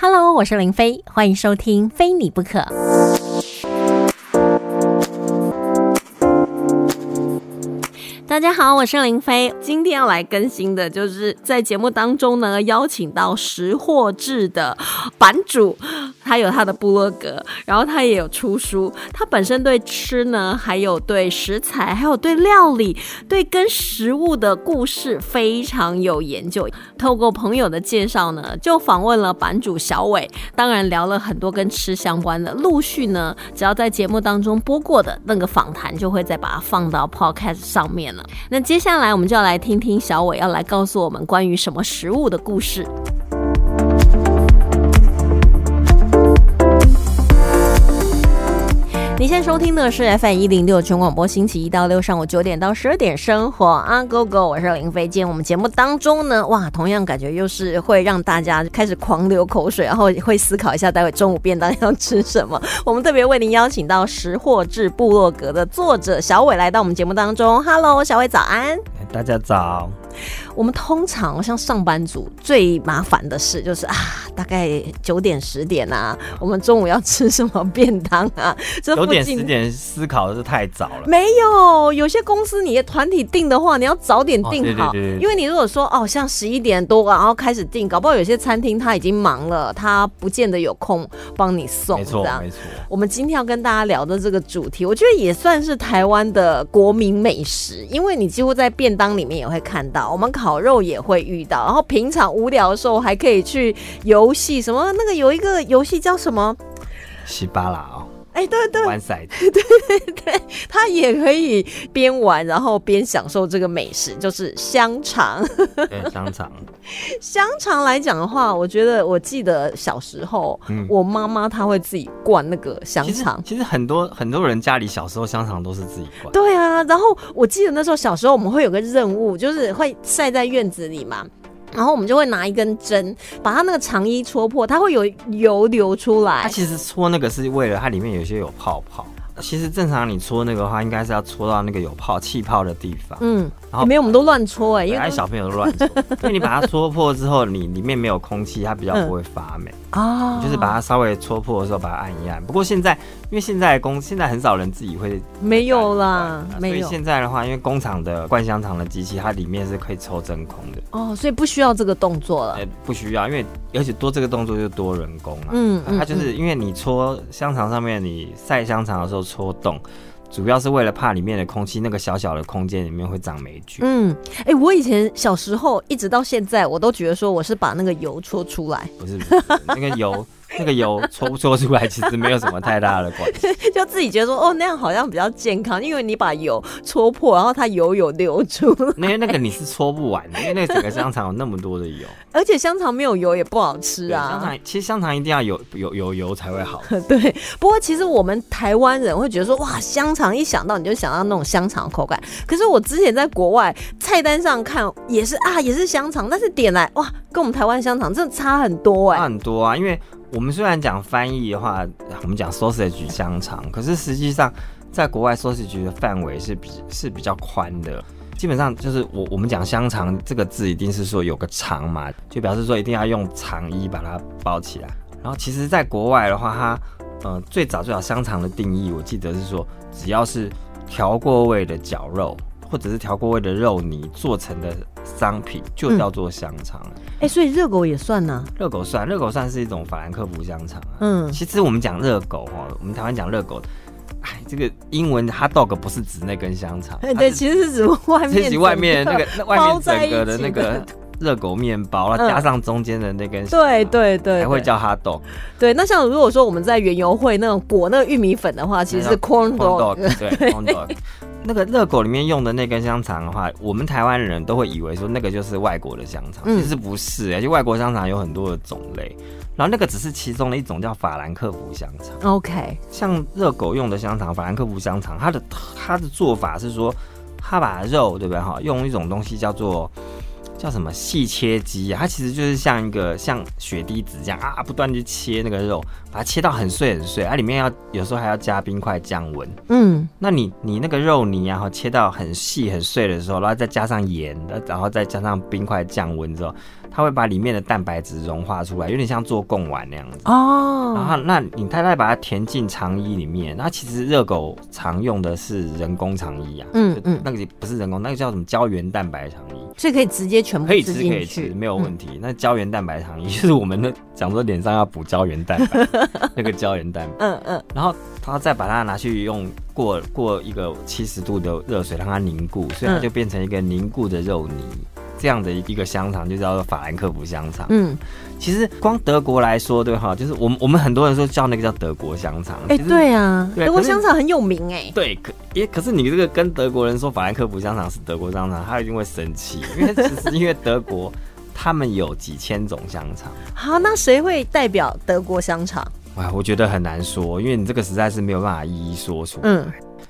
Hello，我是林飞，欢迎收听《非你不可》。大家好，我是林飞。今天要来更新的，就是在节目当中呢，邀请到识货志的版主，他有他的部落格，然后他也有出书。他本身对吃呢，还有对食材，还有对料理，对跟食物的故事非常有研究。透过朋友的介绍呢，就访问了版主小伟，当然聊了很多跟吃相关的。陆续呢，只要在节目当中播过的那个访谈，就会再把它放到 Podcast 上面了。那接下来我们就要来听听小伟要来告诉我们关于什么食物的故事。你现在收听的是 FM 一零六全广播，星期一到六上午九点到十二点，生活啊，Go Go，我是林飞。今天我们节目当中呢，哇，同样感觉又是会让大家开始狂流口水，然后会思考一下待会中午便当要吃什么。我们特别为您邀请到识货志部落格的作者小伟来到我们节目当中。Hello，小伟早安，大家早。我们通常像上班族最麻烦的事就是啊，大概九点十点啊，我们中午要吃什么便当啊？九点十点思考的是太早了。没有，有些公司你团体订的话，你要早点订好，因为你如果说哦，像十一点多然后开始订，搞不好有些餐厅他已经忙了，他不见得有空帮你送。没错，没错。我们今天要跟大家聊的这个主题，我觉得也算是台湾的国民美食，因为你几乎在便当里面也会看到。我们烤烤肉也会遇到，然后平常无聊的时候还可以去游戏，什么那个有一个游戏叫什么？西巴拉哦。哎，对对，玩骰子，对 对对，他也可以边玩然后边享受这个美食，就是香肠。对，香肠。香肠来讲的话，我觉得我记得小时候，我妈妈她会自己灌那个香肠。其实很多很多人家里小时候香肠都是自己灌。对啊，然后我记得那时候小时候我们会有个任务，就是会晒在院子里嘛。然后我们就会拿一根针，把它那个肠衣戳破，它会有油流出来。它其实戳那个是为了它里面有些有泡泡。其实正常你戳那个话，应该是要戳到那个有泡气泡的地方。嗯，然后没有，我们都乱搓哎，因为小朋友都乱搓，因为你把它搓破之后，你里面没有空气，它比较不会发霉。哦，就是把它稍微戳破的时候，把它按一按。不过现在，因为现在工现在很少人自己会没有啦，没有。所以现在的话，因为工厂的灌香肠的机器，它里面是可以抽真空的。哦，所以不需要这个动作了。不需要，因为而且多这个动作就多人工了。嗯，它就是因为你搓香肠上面，你晒香肠的时候。戳洞，主要是为了怕里面的空气，那个小小的空间里面会长霉菌。嗯，哎，我以前小时候一直到现在，我都觉得说我是把那个油搓出来，不是那个油。那个油搓不搓出来，其实没有什么太大的关系，就自己觉得说哦，那样好像比较健康，因为你把油搓破，然后它油有流出。那那个你是搓不完的，因为那整个香肠有那么多的油，而且香肠没有油也不好吃啊。香肠其实香肠一定要有有有油才会好。对，不过其实我们台湾人会觉得说哇，香肠一想到你就想到那种香肠口感。可是我之前在国外菜单上看也是啊，也是香肠，但是点来哇，跟我们台湾香肠真的差很多哎，差很多啊，因为。我们虽然讲翻译的话，我们讲 sausage 香肠，可是实际上在国外 sausage 的范围是比是比较宽的。基本上就是我我们讲香肠这个字，一定是说有个肠嘛，就表示说一定要用肠衣把它包起来。然后其实，在国外的话，它呃最早最早香肠的定义，我记得是说只要是调过味的绞肉。或者是调过味的肉泥做成的商品，就叫做香肠。哎，所以热狗也算呢？热狗算，热狗算是一种法兰克福香肠。嗯，其实我们讲热狗哈，我们台湾讲热狗，哎，这个英文 hot dog 不是指那根香肠，对对，其实是指外面，指外面那个 外面整个的那个热狗面包，然后加上中间的那根，对对对，还会叫 hot dog。对，那像如果说我们在园游会那种裹那个玉米粉的话，其实是 corn dog，对 corn dog。那个热狗里面用的那根香肠的话，我们台湾人都会以为说那个就是外国的香肠，其实不是，而且外国香肠有很多的种类，然后那个只是其中的一种叫法兰克福香肠。OK，像热狗用的香肠，法兰克福香肠，它的它的做法是说，它把肉对不对哈，用一种东西叫做。叫什么细切机啊？它其实就是像一个像雪滴子这样啊，不断去切那个肉，把它切到很碎很碎。它里面要有时候还要加冰块降温。嗯，那你你那个肉泥然后切到很细很碎的时候，然后再加上盐，然后再加上冰块降温之后，它会把里面的蛋白质融化出来，有点像做贡丸那样子。哦，然后，那你太太把它填进肠衣里面，那其实热狗常用的是人工肠衣啊，就嗯嗯，那个不是人工，那个叫什么胶原蛋白肠衣，所以可以直接全部可以吃可以吃，没有问题。题。那胶原蛋白肠衣 就是我们的讲说脸上要补胶原蛋白，那个胶原蛋白，嗯嗯，然后他再把它拿去用过过一个七十度的热水让它凝固，所以它嗯就变成一个凝固的肉泥。这样的一个香肠就叫做法兰克福香肠。嗯，其实光德国来说，对哈，就是我们我们很多人说叫那个叫德国香肠。哎、对啊，德国香肠很有名哎、对，可也可是你这个跟德国人说法兰克福香肠是德国香肠，他一定会生气，因为其实因为德国他们有几千种香肠。好，那谁会代表德国香肠？哇，我觉得很难说，因为你这个实在是没有办法一一说出。嗯，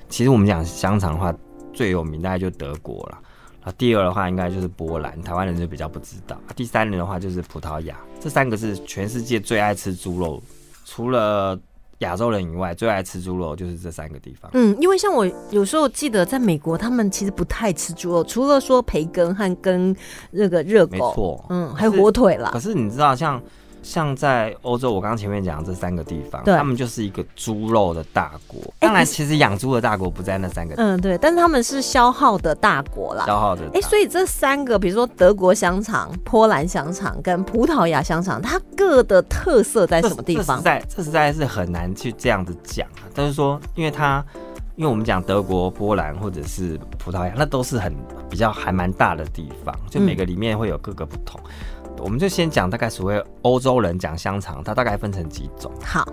其实我们讲香肠的话，最有名大概就德国了。然后第二的话应该就是波兰，台湾人就比较不知道。第三人的话就是葡萄牙，这三个是全世界最爱吃猪肉，除了亚洲人以外，最爱吃猪肉就是这三个地方。嗯，因为像我有时候记得在美国，他们其实不太吃猪肉，除了说培根和跟那个热狗，没错，嗯，还有火腿啦可。是你知道像。像在欧洲，我刚刚前面讲的这三个地方，对他们就是一个猪肉的大国。哎当然，其实养猪的大国不在那三个嗯，对，但是他们是消耗的大国啦。消耗的大。哎、所以这三个，比如说德国香肠、波兰香肠跟葡萄牙香肠，它各的特色在什么地方这实？在这实在是很难去这样子讲啊。但是说，因为它，因为我们讲德国、波兰或者是葡萄牙，那都是很比较还蛮大的地方，就每个里面会有各个不同。我们就先讲大概所谓欧洲人讲香肠，它大概分成几种。好，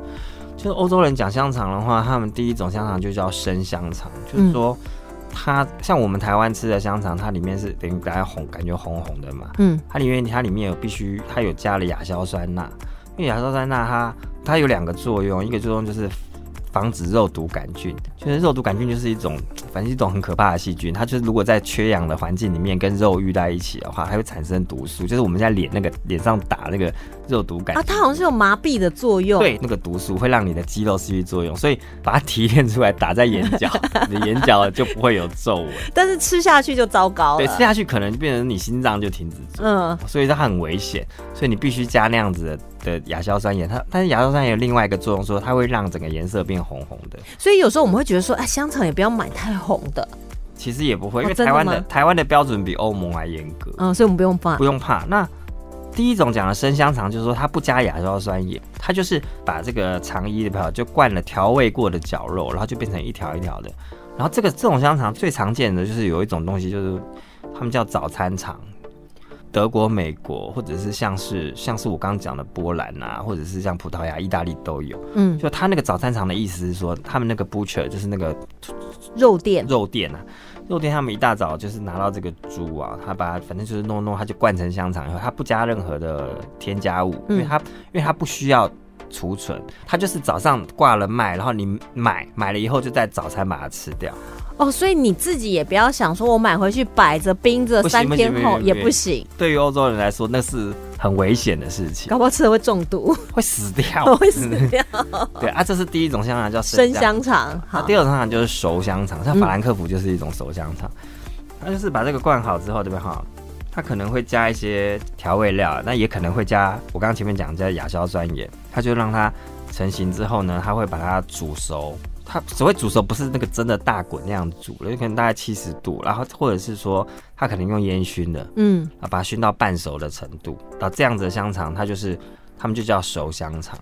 就是欧洲人讲香肠的话，他们第一种香肠就叫生香肠，就是说。它像我们台湾吃的香肠，它里面是等于大家红，感觉红红的嘛。嗯它里面它里面有必须它有加了亚硝酸钠，因为亚硝酸钠它它有两个作用，一个作用就是防止肉毒杆菌，就是肉毒杆菌就是一种反正一种很可怕的细菌，它就是如果在缺氧的环境里面跟肉遇在一起的话，它会产生毒素，就是我们现在脸那个脸上打那个肉毒杆啊，菌。它好像是有麻痹的作用。，对，那个毒素会让你的肌肉失去作用，所以把它提炼出来打在眼角，你的眼角就不会有皱纹。但是吃下去就糟糕了。对，吃下去可能就变成你心脏就停止。嗯，所以它很危险，所以你必须加那样子的的亚硝酸盐。它但是亚硝酸盐有另外一个作用，说它会让整个颜色变红红的。所以有时候我们会觉得说，哎，香肠也不要买太红的，其实也不会，哦因为台湾的台湾的标准比欧盟还严格，嗯，所以我们不用怕不。用怕。那第一种讲的生香肠，就是说它不加亚硝酸盐，它就是把这个肠衣里边就灌了调味过的绞肉，然后就变成一条一条的。然后这个这种香肠最常见的就是有一种东西，就是他们叫早餐肠。德国、美国，或者是像是像是我刚刚讲的波兰啊，或者是像葡萄牙、意大利都有。嗯，就他那个早餐肠的意思是说，他们那个 butcher 就是那个肉店。肉店啊，肉店他们一大早就是拿到这个猪啊，他把它反正就是弄弄，他就灌成香肠以后，他不加任何的添加物，因为嗯他因为他不需要储存，它就是早上挂了卖，然后你买买了以后就在早餐把它吃掉。哦，所以你自己也不要想说我买回去摆着冰着，三天后也不行对于欧洲人来说，那是很危险的事情，搞不好吃了会中毒，会死掉，会死掉。对啊，这是第一种香肠叫生香。香肠，那好，第二种香肠就是熟香肠，像嗯法兰克福就是一种熟香肠，它就是把这个灌好之后，对不对哈？它可能会加一些调味料，那也可能会加我刚刚前面讲加亚硝酸盐，它就让它成型之后呢，它会把它煮熟。它所谓煮熟不是那个真的大滚那样煮了，有可能大概七十度，然后或者是说它可能用烟熏的，嗯，啊，把它熏到半熟的程度，啊，这样子的香肠它就是他们就叫熟香肠。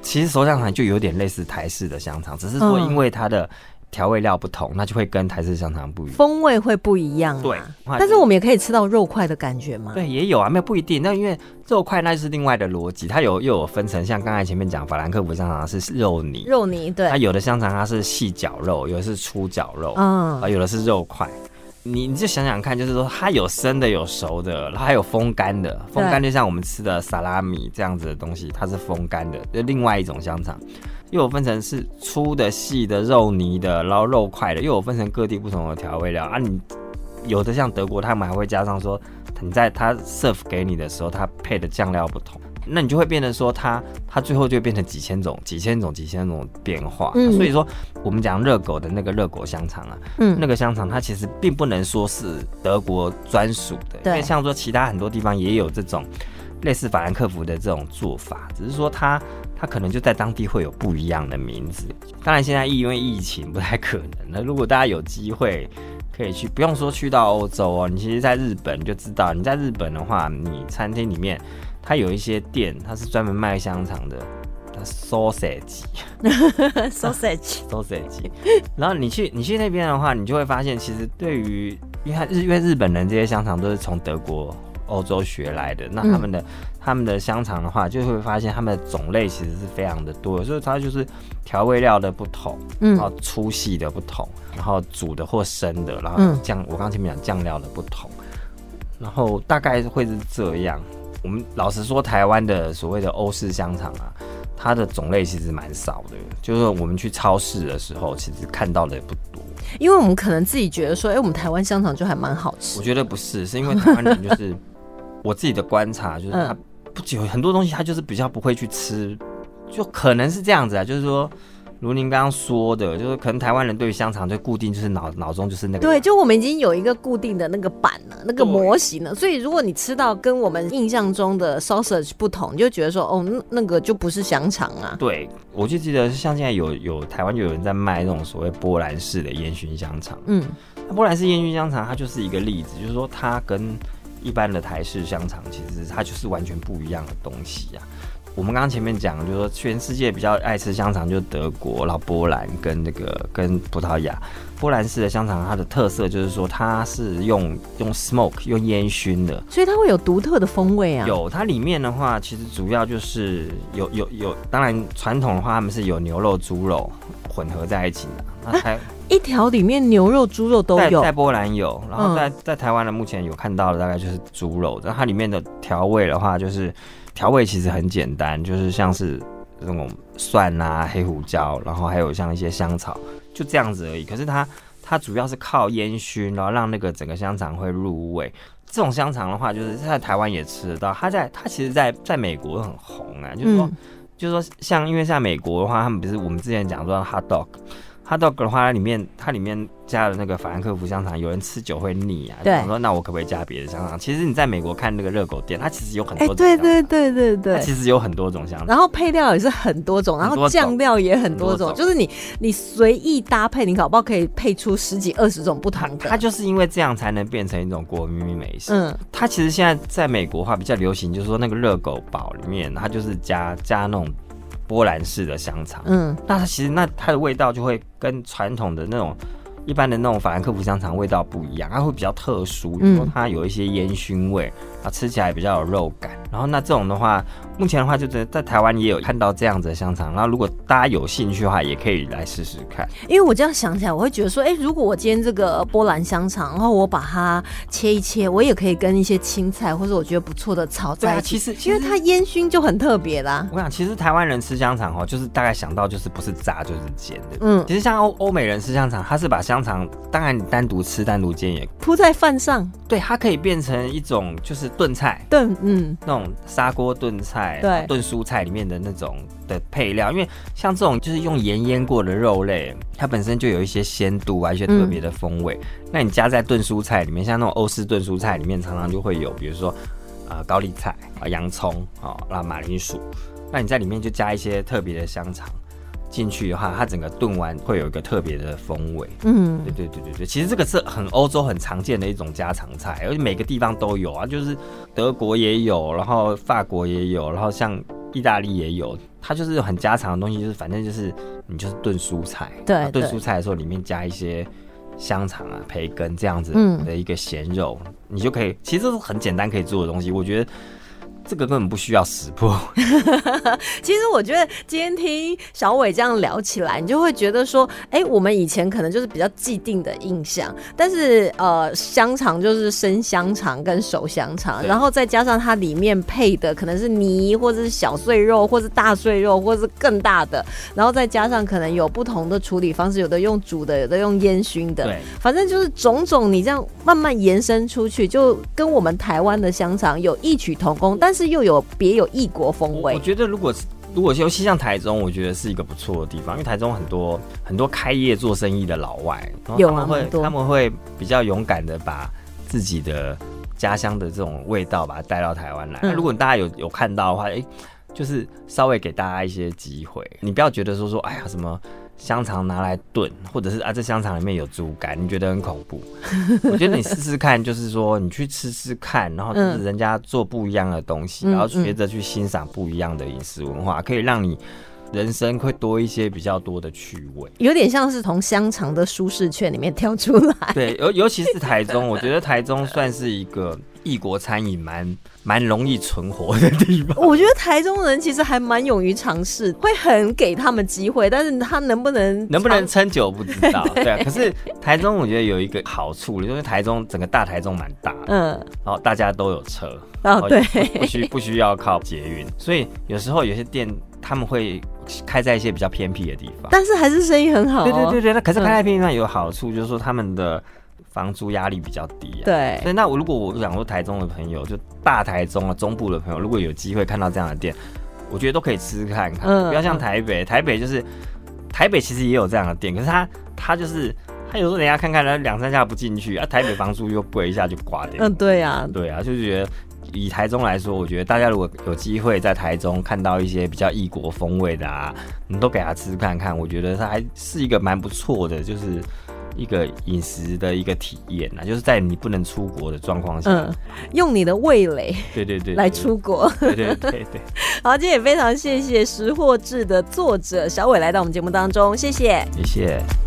其实熟香肠就有点类似台式的香肠，只是说嗯。因为它的调味料不同，那就会跟台式香肠不一样。风味会不一样、啊。对，但是我们也可以吃到肉块的感觉吗？对也有啊，没有不一定。那因为肉块那就是另外的逻辑，它有又有分成，像刚才前面讲法兰克福香肠是肉泥，肉泥对它，有的香肠它是细绞肉，有的是粗绞肉，嗯啊，有的是肉块。你你就想想看，就是说它有生的，有熟的，然后还有风干的。风干就像我们吃的萨拉米这样子的东西，它是风干的，就另外一种香肠。又有分成是粗的、细的、肉泥的，然后肉块的，又有分成各地不同的调味料啊。你有的像德国，他们还会加上说，你在他 serve 给你的时候，他配的酱料不同。那你就会变成说它它最后就会变成几千种、几千种、几千种变化。嗯所以说我们讲热狗的那个热狗香肠啊，嗯那个香肠它其实并不能说是德国专属的，对因为像说其他很多地方也有这种类似法兰克福的这种做法，只是说它它可能就在当地会有不一样的名字。当然现在因为疫情不太可能，那如果大家有机会。可以去，不用说去到欧洲哦，你其实在日本就知道，你在日本的话，你餐厅里面它有一些店，它是专门卖香肠的，它 sausage sausage，sausage，然后你去你去那边的话，你就会发现，其实对于因为它日因为日本人这些香肠都是从德国、欧洲学来的，那他们的、他们的香肠的话，就会发现他们的种类其实是非常的多的，所以它就是调味料的不同，嗯然后粗细的不同，然后煮的或生的，然后嗯酱、我刚刚前面讲酱料的不同，然后大概会是这样。我们老实说，台湾的所谓的欧式香肠啊，它的种类其实蛮少的，就是我们去超市的时候，其实看到的也不多。因为我们可能自己觉得说，哎、我们台湾香肠就还蛮好吃我。觉得不是，是因为台湾人就是我自己的观察，就是他嗯不久很多东西他就是比较不会去吃，就可能是这样子啊，就是说。如您刚刚说的，就是可能台湾人对于香肠就固定，就是脑脑中就是那个对，就我们已经有一个固定的那个版了，那个模型了，所以如果你吃到跟我们印象中的 sausage 不同，你就觉得说，哦，那那个就不是香肠啊。对，我就记得像现在有有台湾就有人在卖那种所谓波兰式的烟熏香肠，嗯那波兰式烟熏香肠它就是一个例子，就是说它跟一般的台式香肠其实它就是完全不一样的东西啊。我们刚刚前面讲，就是说全世界比较爱吃香肠就是德国，然后波兰跟那个跟葡萄牙。波兰式的香肠它的特色就是说它是用用 smoke 用烟熏的，所以它会有独特的风味啊。有，它里面的话，其实主要就是有有有，当然传统的话，他们是有牛肉、猪肉混合在一起的。那台一条里面牛肉、猪肉都有在在。波兰有，然后嗯在在台湾的目前有看到的大概就是猪肉，然后它里面的调味的话，就是调味其实很简单，就是像是那种蒜啊、黑胡椒，然后还有像一些香草，就这样子而已。可是它它主要是靠烟熏，然后让那个整个香肠会入味。这种香肠的话，就是在台湾也吃得到，它在它其实在在美国很红啊，就是说、嗯就是说像因为像美国的话，他们不是我们之前讲说 hot dog。Hot dog 的话，它里面它里面加了那个法兰克福香肠，有人吃久会腻啊。对我说那我可不可以加别的香肠？其实你在美国看那个热狗店，它其实有很哎、多种香肠，对对对对它。其实有很多种香肠。然后配料也是很多种，然后酱料也很多种，多种就是你你随意搭配，你搞不好可以配出十几二十种不同的。它就是因为这样才能变成一种国民美食。嗯，它其实现在在美国的话比较流行，就是说那个热狗堡里面，它就是加加那种波兰式的香肠。嗯，那它其实那它的味道就会跟传统的那种一般的那种法兰克福香肠味道不一样，它会比较特殊，比如说嗯它有一些烟熏味，它吃起来比较有肉感。然后那这种的话，目前的话就是在台湾也有看到这样子的香肠，然后如果大家有兴趣的话，也可以来试试看。因为我这样想起来，我会觉得说，哎、如果我今天这个波兰香肠，然后我把它切一切，我也可以跟一些青菜或者我觉得不错的炒对啊，在一起，其实其实因为它烟熏就很特别啦。我想，其实台湾人吃香肠哦，就是大概想到就是不是炸就是煎的。嗯，其实像欧欧美人吃香肠，他是把香肠，当然你单独吃、单独煎也铺在饭上，对，它可以变成一种就是炖菜，炖，嗯，那种砂锅炖菜、对。炖蔬菜里面的那种的配料，因为像这种就是用盐腌过的肉类，它本身就有一些鲜度啊，一些特别的风味。那你加在炖蔬菜里面，像那种欧式炖蔬菜里面，常常就会有，比如说啊、呃高丽菜啊、洋葱啊、那马铃薯，那你在里面就加一些特别的香肠进去的话，它整个炖完会有一个特别的风味。嗯。对对对对对，其实这个是很欧洲很常见的一种家常菜，而且每个地方都有啊，就是德国也有，然后法国也有，然后像意大利也有，它就是很家常的东西，就是反正就是你就是炖蔬菜，对炖蔬菜的时候里面加一些香肠啊、培根这样子嗯的一个咸肉，你就可以，其实这是很简单可以做的东西，我觉得这个根本不需要识破。其实我觉得今天听小伟这样聊起来，你就会觉得说，哎、我们以前可能就是比较既定的印象，但是呃，香肠就是生香肠跟熟香肠，然后再加上它里面配的可能是泥，或者是小碎肉，或是大碎肉，或是更大的，然后再加上可能有不同的处理方式，有的用煮的，有的用烟熏的，对，反正就是种种，你这样慢慢延伸出去，就跟我们台湾的香肠有异曲同工。但但是又有别有异国风味。我觉得如果是如果尤其像台中，我觉得是一个不错的地方，因为台中很多很多开业做生意的老外，有他们会多他们会比较勇敢的把自己的家乡的这种味道把它带到台湾来。那如果大家有有看到的话，哎，就是稍微给大家一些机会，你不要觉得说说，哎呀什么。香肠拿来炖，或者是啊，这香肠里面有猪肝，你觉得很恐怖？我觉得你试试看，就是说你去吃吃看，然后就是人家做不一样的东西，然后学着去欣赏不一样的饮食文化，可以让你人生会多一些比较多的趣味。有点像是从香肠的舒适圈里面跳出来。对，尤尤其是台中，我觉得台中算是一个。异国餐饮蛮蛮容易存活 的地方，我觉得台中人其实还蛮勇于尝试，会很给他们机会，但是他能不能能不能撑久不知道。对啊，可是台中我觉得有一个好处，因为台中整个大台中蛮大，嗯，然后大家都有车，哦对，不需不需要靠捷运，所以有时候有些店他们会开在一些比较偏僻的地方，但是还是生意很好。对对对对，那可是开在偏僻地方有好处，就是说他们的。房租压力比较低，啊对。所以那我如果我想说台中的朋友，就大台中啊中部的朋友，如果有机会看到这样的店，我觉得都可以吃吃看看。不要像台北，台北就是台北其实也有这样的店，可是他他就是他有时候人家看看，他两三下不进去啊。台北房租又贵，一下就挂掉。嗯，对呀，对啊，就是觉得以台中来说，我觉得大家如果有机会在台中看到一些比较异国风味的啊，你都给他吃看看，我觉得他还是一个蛮不错的，就是。一个饮食的一个体验呐，就是在你不能出国的状况下，嗯，用你的味蕾，对对对，来出国，对对对对。好，今天也非常谢谢《识货志》的作者小伟来到我们节目当中，谢谢，谢谢。